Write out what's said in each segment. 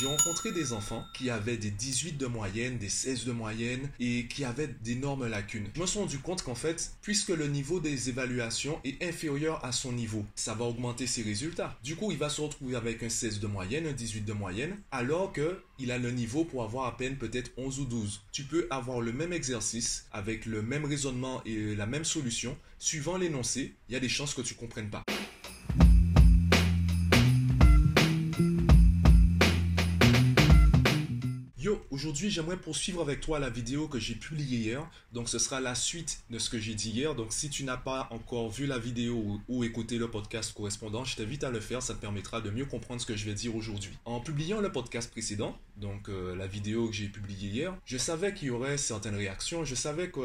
J'ai rencontré des enfants qui avaient des 18 de moyenne, des 16 de moyenne et qui avaient d'énormes lacunes. Je me suis rendu compte qu'en fait, puisque le niveau des évaluations est inférieur à son niveau, ça va augmenter ses résultats. Du coup, il va se retrouver avec un 16 de moyenne, un 18 de moyenne, alors que il a le niveau pour avoir à peine peut-être 11 ou 12. Tu peux avoir le même exercice avec le même raisonnement et la même solution, suivant l'énoncé, il y a des chances que tu comprennes pas. Aujourd'hui, j'aimerais poursuivre avec toi la vidéo que j'ai publiée hier. Donc, ce sera la suite de ce que j'ai dit hier. Donc, si tu n'as pas encore vu la vidéo ou, écouté le podcast correspondant, je t'invite à le faire. Ça te permettra de mieux comprendre ce que je vais dire aujourd'hui. En publiant le podcast précédent, donc euh, la vidéo que j'ai publiée hier, je savais qu'il y aurait certaines réactions. Je savais qu'on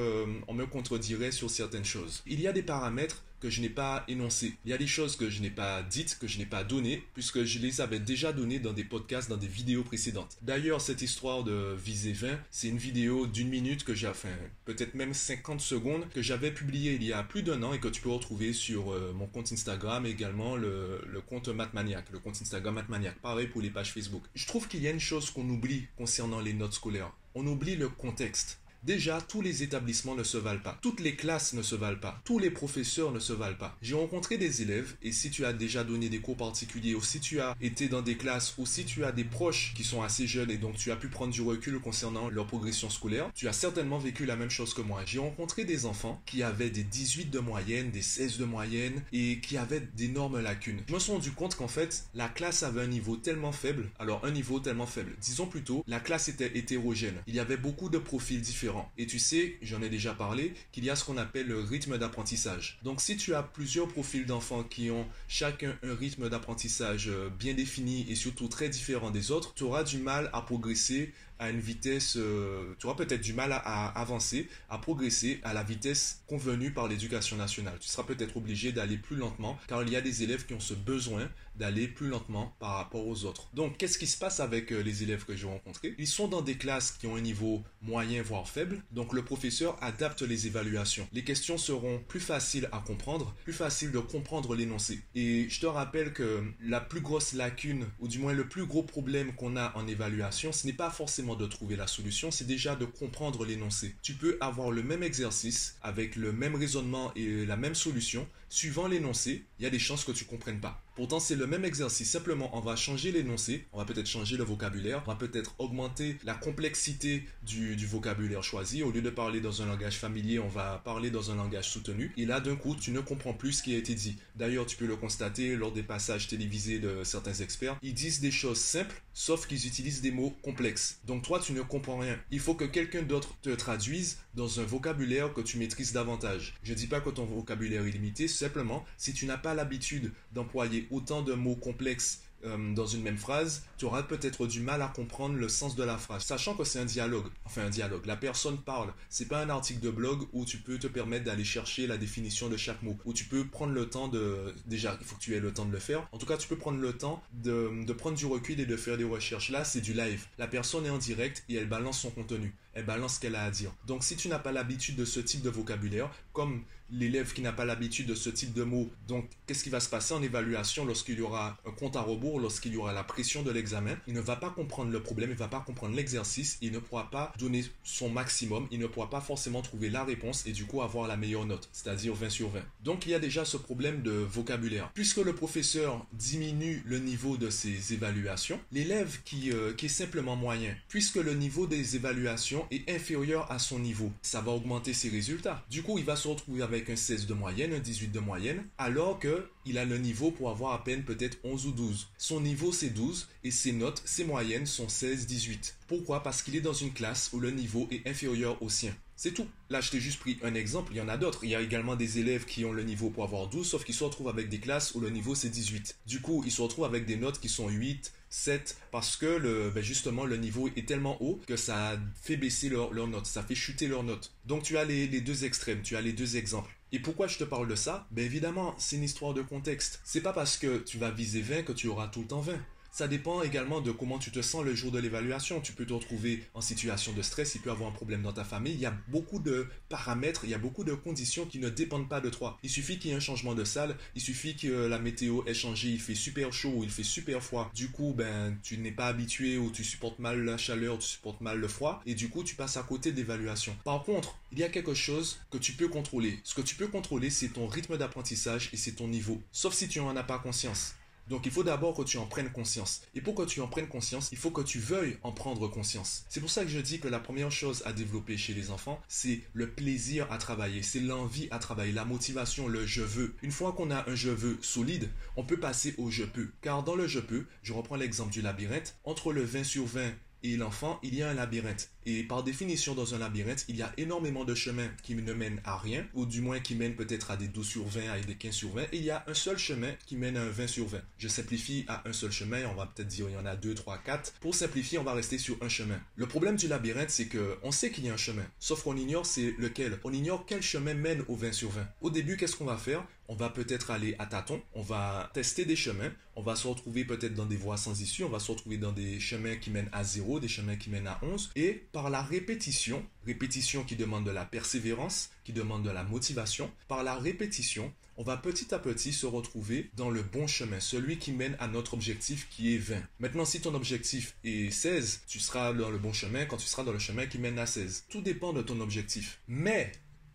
me contredirait sur certaines choses. Il y a des paramètres que je n'ai pas énoncé. Il y a des choses que je n'ai pas dites, que je n'ai pas données, puisque je les avais déjà données dans des podcasts, dans des vidéos précédentes. D'ailleurs, cette histoire de viser 20, c'est une vidéo d'une minute que j'ai, enfin, peut-être même 50 secondes, que j'avais publiée il y a plus d'un an et que tu peux retrouver sur euh, mon compte Instagram, également le, le compte Mathmaniac, le compte Instagram Mathmaniac. Pareil pour les pages Facebook. Je trouve qu'il y a une chose qu'on oublie concernant les notes scolaires. On oublie le contexte. Déjà, tous les établissements ne se valent pas. Toutes les classes ne se valent pas. Tous les professeurs ne se valent pas. J'ai rencontré des élèves et si tu as déjà donné des cours particuliers ou si tu as été dans des classes ou si tu as des proches qui sont assez jeunes et donc tu as pu prendre du recul concernant leur progression scolaire, tu as certainement vécu la même chose que moi. J'ai rencontré des enfants qui avaient des 18 de moyenne, des 16 de moyenne et qui avaient d'énormes lacunes. Je me suis rendu compte qu'en fait, la classe avait un niveau tellement faible. Alors, un niveau tellement faible. Disons plutôt, la classe était hétérogène. Il y avait beaucoup de profils différents et tu sais, j'en ai déjà parlé, qu'il y a ce qu'on appelle le rythme d'apprentissage. Donc si tu as plusieurs profils d'enfants qui ont chacun un rythme d'apprentissage euh, bien défini et surtout très différent des autres, tu auras du mal à progresser à une vitesse, euh, tu auras peut-être du mal à, avancer, à progresser à la vitesse convenue par l'éducation nationale. Tu seras peut-être obligé d'aller plus lentement car il y a des élèves qui ont ce besoin d'aller plus lentement par rapport aux autres. Donc, qu'est-ce qui se passe avec euh, les élèves que j'ai rencontrés? Ils sont dans des classes qui ont un niveau moyen voire faible, donc le professeur adapte les évaluations. Les questions seront plus faciles à comprendre, plus faciles de comprendre l'énoncé. Et je te rappelle que la plus grosse lacune, ou du moins le plus gros problème qu'on a en évaluation, ce n'est pas forcément de trouver la solution, c'est déjà de comprendre l'énoncé. Tu peux avoir le même exercice avec le même raisonnement et la même solution. Suivant l'énoncé, il y a des chances que tu comprennes pas. Pourtant, c'est le même exercice. Simplement, on va changer l'énoncé, on va peut-être changer le vocabulaire, on va peut-être augmenter la complexité du, vocabulaire choisi. Au lieu de parler dans un langage familier, on va parler dans un langage soutenu. Et là, d'un coup, tu ne comprends plus ce qui a été dit. D'ailleurs, tu peux le constater lors des passages télévisés de certains experts. Ils disent des choses simples, sauf qu'ils utilisent des mots complexes. Donc toi, tu ne comprends rien. Il faut que quelqu'un d'autre te traduise dans un vocabulaire que tu maîtrises davantage. Je ne dis pas que ton vocabulaire est limité, simplement, si tu n'as pas l'habitude d'employer autant de mots complexes euh, dans une même phrase, tu auras peut-être du mal à comprendre le sens de la phrase, sachant que c'est un dialogue. Enfin, un dialogue. La personne parle. C'est pas un article de blog où tu peux te permettre d'aller chercher la définition de chaque mot, où tu peux prendre le temps de. Déjà, il faut que tu aies le temps de le faire. En tout cas, tu peux prendre le temps de, de prendre du recul et de faire des recherches. Là, c'est du live. La personne est en direct et elle balance son contenu. Elle balance ce qu'elle a à dire. Donc, si tu n'as pas l'habitude de ce type de vocabulaire, comme l'élève qui n'a pas l'habitude de ce type de mots. Donc, qu'est-ce qui va se passer en évaluation lorsqu'il y aura un compte à rebours, lorsqu'il y aura la pression de l'examen? Il ne va pas comprendre le problème, il ne va pas comprendre l'exercice, il ne pourra pas donner son maximum, il ne pourra pas forcément trouver la réponse et du coup avoir la meilleure note, c'est-à-dire 20 sur 20. Donc, il y a déjà ce problème de vocabulaire. Puisque le professeur diminue le niveau de ses évaluations, l'élève qui, euh, qui est simplement moyen, puisque le niveau des évaluations inférieur à son niveau, ça va augmenter ses résultats. Du coup, il va se retrouver avec un 16 de moyenne, un 18 de moyenne, alors que il a le niveau pour avoir à peine peut-être 11 ou 12. Son niveau c'est 12 et ses notes, ses moyennes sont 16, 18. Pourquoi? Parce qu'il est dans une classe où le niveau est inférieur au sien. C'est tout. Là, je t'ai juste pris un exemple, il y en a d'autres. Il y a également des élèves qui ont le niveau pour avoir 12, sauf qu'ils se retrouvent avec des classes où le niveau c'est 18. Du coup, ils se retrouvent avec des notes qui sont 8, 7, parce que le, ben justement le niveau est tellement haut que ça fait baisser leurs leur notes, ça fait chuter leurs notes. Donc tu as les, les deux extrêmes, tu as les deux exemples. Et pourquoi je te parle de ça? Ben évidemment, c'est une histoire de contexte. C'est pas parce que tu vas viser 20 que tu auras tout le temps 20. Ça dépend également de comment tu te sens le jour de l'évaluation. Tu peux te retrouver en situation de stress, il peut avoir un problème dans ta famille. Il y a beaucoup de paramètres, il y a beaucoup de conditions qui ne dépendent pas de toi. Il suffit qu'il y ait un changement de salle, il suffit que la météo ait changé, il fait super chaud ou il fait super froid. Du coup, ben, tu n'es pas habitué ou tu supportes mal la chaleur, tu supportes mal le froid et du coup, tu passes à côté d'évaluation. Par contre, il y a quelque chose que tu peux contrôler. Ce que tu peux contrôler, c'est ton rythme d'apprentissage et c'est ton niveau. Sauf si tu n'en as pas conscience. Donc il faut d'abord que tu en prennes conscience. Et pour que tu en prennes conscience, il faut que tu veuilles en prendre conscience. C'est pour ça que je dis que la première chose à développer chez les enfants, c'est le plaisir à travailler, c'est l'envie à travailler, la motivation, le je veux. Une fois qu'on a un je veux solide, on peut passer au je peux. Car dans le je peux, je reprends l'exemple du labyrinthe, entre le 20 sur 20 et l'enfant, il y a un labyrinthe. Et par définition, dans un labyrinthe, il y a énormément de chemins qui ne mènent à rien, ou du moins qui mènent peut-être à des 12 sur 20, à des 15 sur 20, et il y a un seul chemin qui mène à un 20 sur 20. Je simplifie à un seul chemin, on va peut-être dire il y en a 2, 3, 4. Pour simplifier, on va rester sur un chemin. Le problème du labyrinthe, c'est que on sait qu'il y a un chemin, sauf qu'on ignore c'est lequel. On ignore quel chemin mène au 20 sur 20. Au début, qu'est-ce qu'on va faire? On va peut-être aller à tâtons, on va tester des chemins, on va se retrouver peut-être dans des voies sans issue, on va se retrouver dans des chemins qui mènent à 0, des chemins qui mènent à 11, et par la répétition, répétition qui demande de la persévérance, qui demande de la motivation, par la répétition, on va petit à petit se retrouver dans le bon chemin, celui qui mène à notre objectif qui est 20. Maintenant, si ton objectif est 16, tu seras dans le bon chemin quand tu seras dans le chemin qui mène à 16. Tout dépend de ton objectif. Mais,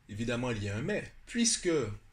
évidemment, il y a un mais, puisque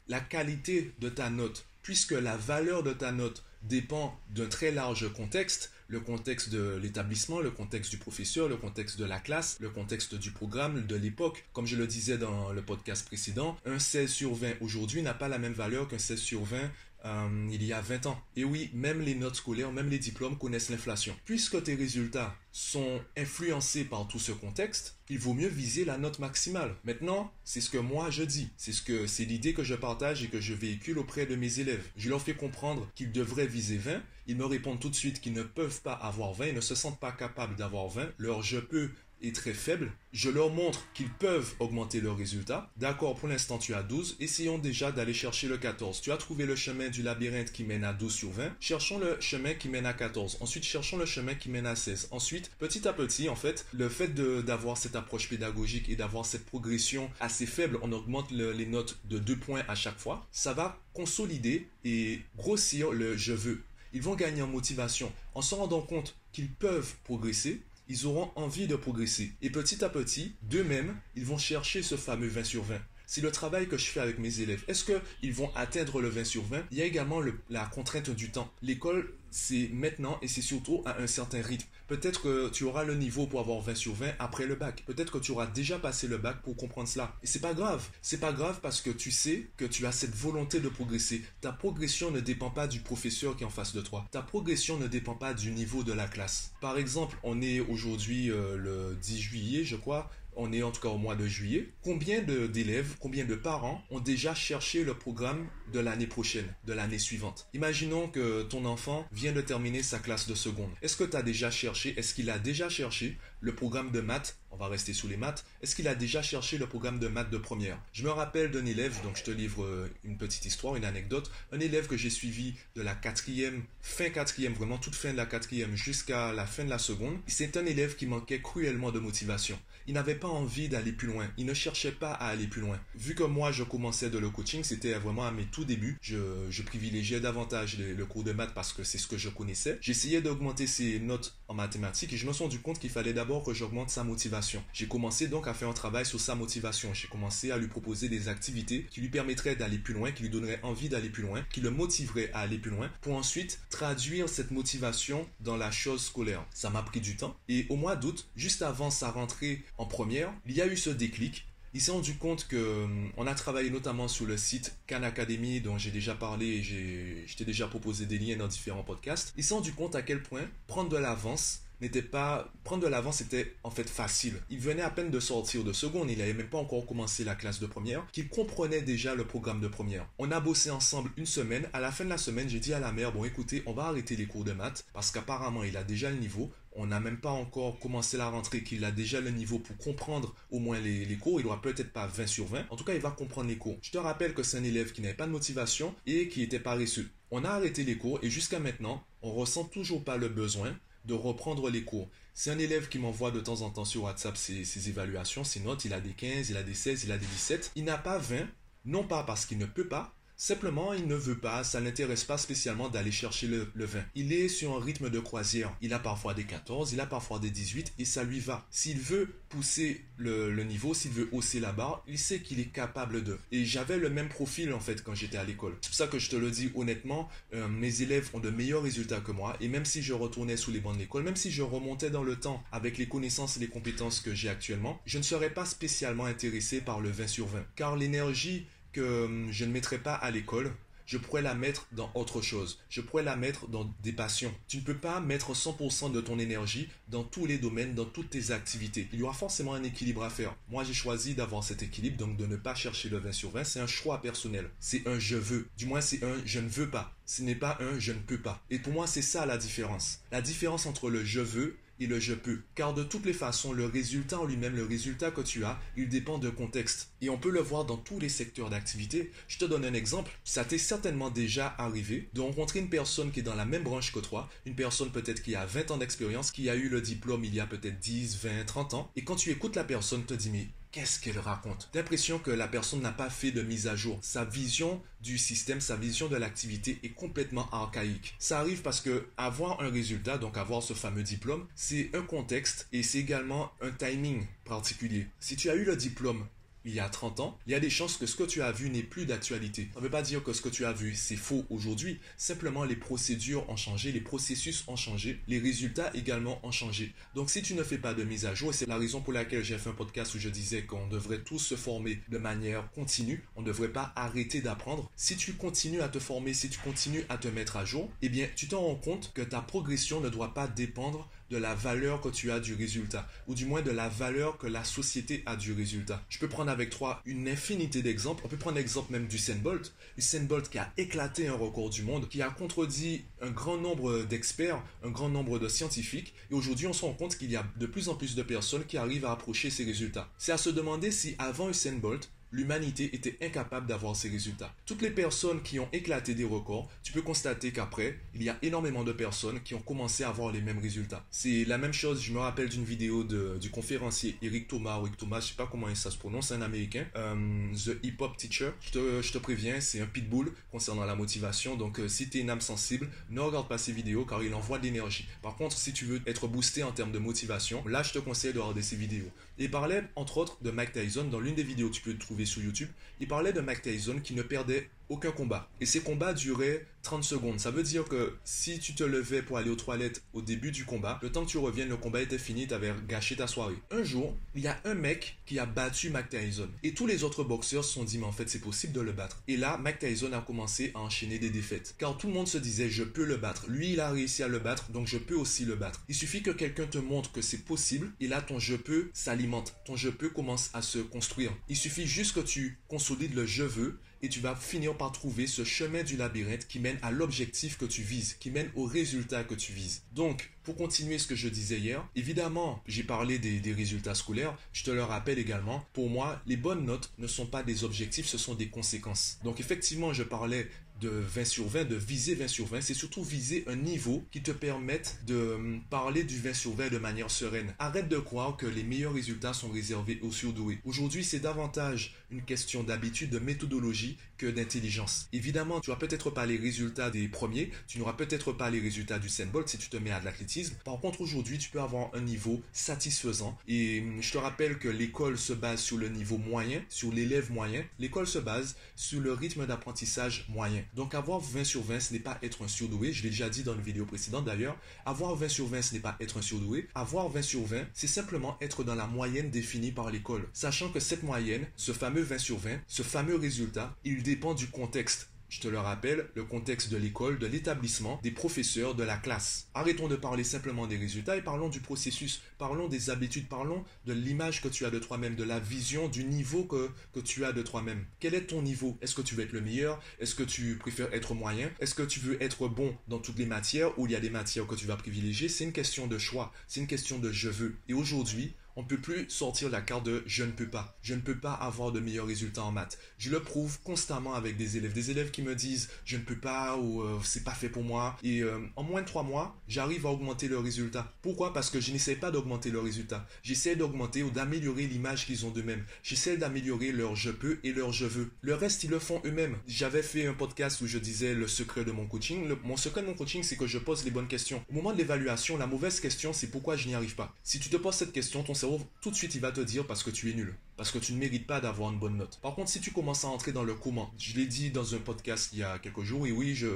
la qualité de ta note, puisque la valeur de ta note dépend d'un très large contexte, le contexte de l'établissement, le contexte du professeur, le contexte de la classe, le contexte du programme, de l'époque. Comme je le disais dans le podcast précédent, un 16 sur 20 aujourd'hui n'a pas la même valeur qu'un 16 sur 20 euh, il y a 20 ans. Et oui, même les notes scolaires, même les diplômes connaissent l'inflation. Puisque tes résultats sont influencés par tout ce contexte, il vaut mieux viser la note maximale. Maintenant, c'est ce que moi je dis. C'est ce que c'est l'idée que je partage et que je véhicule auprès de mes élèves. Je leur fais comprendre qu'ils devraient viser 20. Ils me répondent tout de suite qu'ils ne peuvent pas avoir 20, ils ne se sentent pas capables d'avoir 20. Leur je peux est très faible, je leur montre qu'ils peuvent augmenter leurs résultats. D'accord, pour l'instant tu as 12, essayons déjà d'aller chercher le 14. Tu as trouvé le chemin du labyrinthe qui mène à 12 sur 20, cherchons le chemin qui mène à 14. Ensuite, cherchons le chemin qui mène à 16. Ensuite, petit à petit, en fait, le fait d'avoir cette approche pédagogique et d'avoir cette progression assez faible, on augmente les notes de 2 points à chaque fois, ça va consolider et grossir le je veux. Ils vont gagner en motivation en se rendant compte qu'ils peuvent progresser ils auront envie de progresser. Et petit à petit, d'eux-mêmes, ils vont chercher ce fameux 20 sur 20 c'est le travail que je fais avec mes élèves. Est-ce qu'ils vont atteindre le 20 sur 20 Il y a également la contrainte du temps. L'école, c'est maintenant et c'est surtout à un certain rythme. Peut-être que tu auras le niveau pour avoir 20 sur 20 après le bac. Peut-être que tu auras déjà passé le bac pour comprendre cela. Et c'est pas grave. C'est pas grave parce que tu sais que tu as cette volonté de progresser. Ta progression ne dépend pas du professeur qui est en face de toi. Ta progression ne dépend pas du niveau de la classe. Par exemple, on est aujourd'hui euh, le 10 juillet, je crois on est en tout cas au mois de juillet, combien d'élèves, combien de parents ont déjà cherché le programme de l'année prochaine, de l'année suivante? Imaginons que ton enfant vient de terminer sa classe de seconde. Est-ce que tu as déjà cherché, est-ce qu'il a déjà cherché le programme de maths? On va rester sous les maths, est-ce qu'il a déjà cherché le programme de maths de première? Je me rappelle d'un élève, donc je te livre euh, une petite histoire, une anecdote, un élève que j'ai suivi de la quatrième, fin quatrième, vraiment toute fin de la quatrième jusqu'à la fin de la seconde. C'est un élève qui manquait cruellement de motivation. Il n'avait pas envie d'aller plus loin, il ne cherchait pas à aller plus loin. Vu que moi je commençais de le coaching, c'était vraiment à mes tout débuts, je, privilégiais davantage le, cours de maths parce que c'est ce que je connaissais. J'essayais d'augmenter ses notes en mathématiques et je me suis rendu compte qu'il fallait d'abord que j'augmente sa motivation j'ai commencé donc à faire un travail sur sa motivation. J'ai commencé à lui proposer des activités qui lui permettraient d'aller plus loin, qui lui donneraient envie d'aller plus loin, qui le motiveraient à aller plus loin, pour ensuite traduire cette motivation dans la chose scolaire. Ça m'a pris du temps. Et au mois d'août, juste avant sa rentrée en première, il y a eu ce déclic il s'est rendu compte que hum, on a travaillé notamment sur le site Khan Academy dont j'ai déjà parlé et j'ai, t'ai déjà proposé des liens dans différents podcasts. Il s'est rendu compte à quel point prendre de l'avance n'était pas... Prendre de l'avance c'était en fait facile. Il venait à peine de sortir de seconde, il n'avait même pas encore commencé la classe de première, qu'il comprenait déjà le programme de première. On a bossé ensemble une semaine. À la fin de la semaine, j'ai dit à la mère, bon écoutez, on va arrêter les cours de maths parce qu'apparemment il a déjà le niveau. On n'a même pas encore commencé la rentrée, qu'il a déjà le niveau pour comprendre au moins les, cours. Il aura peut-être pas 20 sur 20. En tout cas, il va comprendre les cours. Je te rappelle que c'est un élève qui n'avait pas de motivation et qui était paresseux. On a arrêté les cours et jusqu'à maintenant, on ressent toujours pas le besoin de reprendre les cours. C'est un élève qui m'envoie de temps en temps sur WhatsApp ses, ses, évaluations, ses notes. Il a des 15, il a des 16, il a des 17. Il n'a pas 20, non pas parce qu'il ne peut pas, Simplement, il ne veut pas, ça n'intéresse pas spécialement d'aller chercher le, le, 20. Il est sur un rythme de croisière. Il a parfois des 14, il a parfois des 18 et ça lui va. S'il veut pousser le, le niveau, s'il veut hausser la barre, il sait qu'il est capable de. Et j'avais le même profil en fait quand j'étais à l'école. C'est pour ça que je te le dis honnêtement, euh, mes élèves ont de meilleurs résultats que moi et même si je retournais sous les bancs de l'école, même si je remontais dans le temps avec les connaissances et les compétences que j'ai actuellement, je ne serais pas spécialement intéressé par le 20 sur 20. Car l'énergie que hum, je ne mettrai pas à l'école, je pourrais la mettre dans autre chose. Je pourrais la mettre dans des passions. Tu ne peux pas mettre 100% de ton énergie dans tous les domaines, dans toutes tes activités. Il y aura forcément un équilibre à faire. Moi, j'ai choisi d'avoir cet équilibre, donc de ne pas chercher le 20 sur 20. C'est un choix personnel. C'est un je veux. Du moins, c'est un je ne veux pas. Ce n'est pas un je ne peux pas. Et pour moi, c'est ça la différence. La différence entre le je veux et le je peux. Car de toutes les façons, le résultat en lui-même, le résultat que tu as, il dépend de contexte. Et on peut le voir dans tous les secteurs d'activité. Je te donne un exemple. Ça t'est certainement déjà arrivé de rencontrer une personne qui est dans la même branche que toi, une personne peut-être qui a 20 ans d'expérience, qui a eu le diplôme il y a peut-être 10, 20, 30 ans. Et quand tu écoutes la personne, te dis mais qu'est-ce qu'elle raconte? L'impression que la personne n'a pas fait de mise à jour. Sa vision du système, sa vision de l'activité est complètement archaïque. Ça arrive parce que avoir un résultat, donc avoir ce fameux diplôme, c'est un contexte et c'est également un timing particulier. Si tu as eu le diplôme il y a 30 ans, il y a des chances que ce que tu as vu n'ait plus d'actualité. Ça ne veut pas dire que ce que tu as vu, c'est faux aujourd'hui. Simplement, les procédures ont changé, les processus ont changé, les résultats également ont changé. Donc, si tu ne fais pas de mise à jour, et c'est la raison pour laquelle j'ai fait un podcast où je disais qu'on devrait tous se former de manière continue, on ne devrait pas arrêter d'apprendre. Si tu continues à te former, si tu continues à te mettre à jour, eh bien, tu te rends compte que ta progression ne doit pas dépendre de la valeur que tu as du résultat, ou du moins de la valeur que la société a du résultat. Je peux prendre avec toi une infinité d'exemples. On peut prendre l'exemple même du Bolt. Usain Bolt qui a éclaté un record du monde, qui a contredit un grand nombre d'experts, un grand nombre de scientifiques, et aujourd'hui on se rend compte qu'il y a de plus en plus de personnes qui arrivent à approcher ces résultats. C'est à se demander si avant Usain Bolt, l'humanité était incapable d'avoir ces résultats. Toutes les personnes qui ont éclaté des records, tu peux constater qu'après, il y a énormément de personnes qui ont commencé à avoir les mêmes résultats. C'est la même chose, je me rappelle d'une vidéo du conférencier Eric Thomas, Eric Thomas, je sais pas comment ça se prononce, un américain, euh, The Hip Hop Teacher. Je te, préviens, c'est un pitbull concernant la motivation, donc euh, si tu es une âme sensible, ne regarde pas ces vidéos car il envoie de l'énergie. Par contre, si tu veux être boosté en termes de motivation, là je te conseille de regarder ces vidéos. Il parlait entre autres de Mike Tyson dans l'une des vidéos que tu peux trouver sur YouTube. Il parlait de Mike Tyson qui ne perdait aucun combat. Et ces combats duraient 30 secondes. Ça veut dire que si tu te levais pour aller aux toilettes au début du combat, le temps que tu reviennes, le combat était fini, tu avais gâché ta soirée. Un jour, il y a un mec qui a battu Mike Tyson. Et tous les autres boxeurs se sont dit, mais en fait, c'est possible de le battre. Et là, Mike Tyson a commencé à enchaîner des défaites. Car tout le monde se disait, je peux le battre. Lui, il a réussi à le battre, donc je peux aussi le battre. Il suffit que quelqu'un te montre que c'est possible, et là, ton je peux s'alimente. Ton je peux commence à se construire. Il suffit juste que tu consolides le je veux, et tu vas finir par trouver ce chemin du labyrinthe qui mène à l'objectif que tu vises, qui mène au résultat que tu vises. Donc, pour continuer ce que je disais hier, évidemment, j'ai parlé des, résultats scolaires, je te le rappelle également, pour moi, les bonnes notes ne sont pas des objectifs, ce sont des conséquences. Donc effectivement, je parlais de 20 sur 20, de viser 20 sur 20, c'est surtout viser un niveau qui te permette de hum, parler du 20 sur 20 de manière sereine. Arrête de croire que les meilleurs résultats sont réservés aux surdoués. Aujourd'hui, c'est davantage une question d'habitude, de méthodologie que d'intelligence. Évidemment, tu n'auras peut-être pas les résultats des premiers, tu n'auras peut-être pas les résultats du Sandbolt si tu te mets à de l'athlétisme. Par contre, aujourd'hui, tu peux avoir un niveau satisfaisant. Et hum, je te rappelle que l'école se base sur le niveau moyen, sur l'élève moyen. L'école se base sur le rythme d'apprentissage moyen. Donc avoir 20 sur 20, ce n'est pas être un surdoué. Je l'ai déjà dit dans une vidéo précédente d'ailleurs. Avoir 20 sur 20, ce n'est pas être un surdoué. Avoir 20 sur 20, c'est simplement être dans la moyenne définie par l'école. Sachant que cette moyenne, ce fameux 20 sur 20, ce fameux résultat, il dépend du contexte Je te le rappelle, le contexte de l'école, de l'établissement, des professeurs, de la classe. Arrêtons de parler simplement des résultats et parlons du processus, parlons des habitudes, parlons de l'image que tu as de toi-même, de la vision, du niveau que, tu as de toi-même. Quel est ton niveau? Est-ce que tu veux être le meilleur? Est-ce que tu préfères être moyen? Est-ce que tu veux être bon dans toutes les matières ou il y a des matières que tu vas privilégier? C'est une question de choix, c'est une question de je veux. Et aujourd'hui, on ne peut plus sortir la carte de je ne peux pas. Je ne peux pas avoir de meilleurs résultats en maths. Je le prouve constamment avec des élèves. Des élèves qui me disent je ne peux pas ou euh, c'est pas fait pour moi. Et euh, en moins de trois mois, j'arrive à augmenter leurs résultats. Pourquoi? Parce que je n'essaie pas d'augmenter leurs résultats. J'essaie d'augmenter ou d'améliorer l'image qu'ils ont d'eux-mêmes. J'essaie d'améliorer leur je peux et leur je veux. Le reste, ils le font eux-mêmes. J'avais fait un podcast où je disais le secret de mon coaching. mon secret de mon coaching, c'est que je pose les bonnes questions. Au moment de l'évaluation, la mauvaise question, c'est pourquoi je n'y arrive pas. Si tu te poses cette question, ton tout de suite, il va te dire parce que tu es nul parce que tu ne mérites pas d'avoir une bonne note. Par contre, si tu commences à entrer dans le comment, je l'ai dit dans un podcast il y a quelques jours, et oui, je,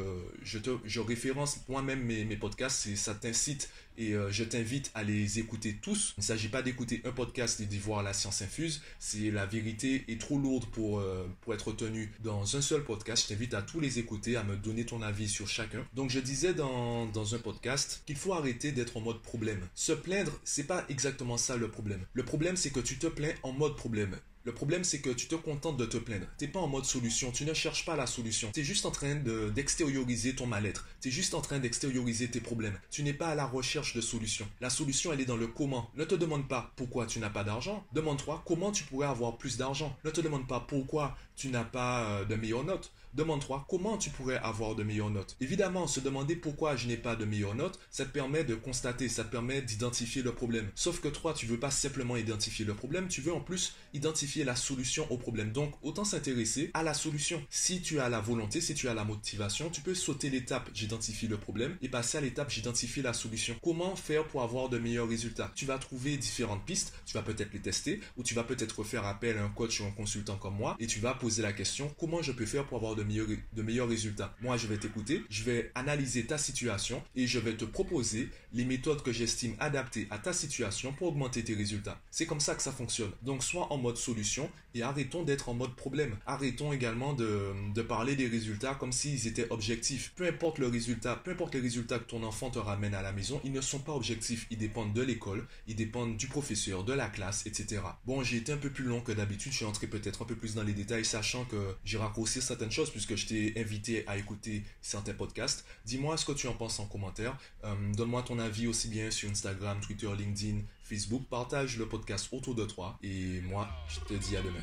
je, te, je référence moi-même mes, mes podcasts, et ça t'incite et euh, je t'invite à les écouter tous. Il ne s'agit pas d'écouter un podcast et d'y voir la science infuse. C'est la vérité est trop lourde pour, euh, pour être tenue dans un seul podcast. Je t'invite à tous les écouter, à me donner ton avis sur chacun. Donc je disais dans, dans un podcast qu'il faut arrêter d'être en mode problème. Se plaindre, c'est pas exactement ça le problème. Le problème, c'est que tu te plains en mode problème le problème, c'est que tu te contentes de te plaindre. Tu n'es pas en mode solution. Tu ne cherches pas la solution. Tu es juste en train d'extérioriser ton mal-être. Tu es juste en train d'extérioriser tes problèmes. Tu n'es pas à la recherche de solution. La solution, elle est dans le comment. Ne te demande pas pourquoi tu n'as pas d'argent. Demande-toi comment tu pourrais avoir plus d'argent. Ne te demande pas pourquoi tu n'as pas euh, de meilleures notes. Demande-toi comment tu pourrais avoir de meilleures notes. Évidemment, se demander pourquoi je n'ai pas de meilleures notes, ça te permet de constater, ça te permet d'identifier le problème. Sauf que toi, tu veux pas simplement identifier le problème, tu veux en plus identifier la solution au problème. Donc, autant s'intéresser à la solution. Si tu as la volonté, si tu as la motivation, tu peux sauter l'étape j'identifie le problème et passer à l'étape j'identifie la solution. Comment faire pour avoir de meilleurs résultats? Tu vas trouver différentes pistes, tu vas peut-être les tester ou tu vas peut-être faire appel à un coach ou un consultant comme moi et tu vas poser la question comment je peux faire pour avoir de de meilleurs résultats? Moi, je vais t'écouter, je vais analyser ta situation et je vais te proposer les méthodes que j'estime adaptées à ta situation pour augmenter tes résultats. C'est comme ça que ça fonctionne. Donc, soit en mode solution et arrêtons d'être en mode problème. Arrêtons également de, parler des résultats comme s'ils étaient objectifs. Peu importe le résultat, peu importe les résultats que ton enfant te ramène à la maison, ils ne sont pas objectifs. Ils dépendent de l'école, ils dépendent du professeur, de la classe, etc. Bon, j'ai été un peu plus long que d'habitude. Je suis entré peut-être un peu plus dans les détails, sachant que j'ai raccourci certaines choses puisque je t'ai invité à écouter certains podcasts. Dis-moi ce que tu en penses en commentaire. Euh, donne-moi ton avis aussi bien sur Instagram, Twitter, LinkedIn, Facebook. Partage le podcast autour de toi. Et moi, je te dis à demain.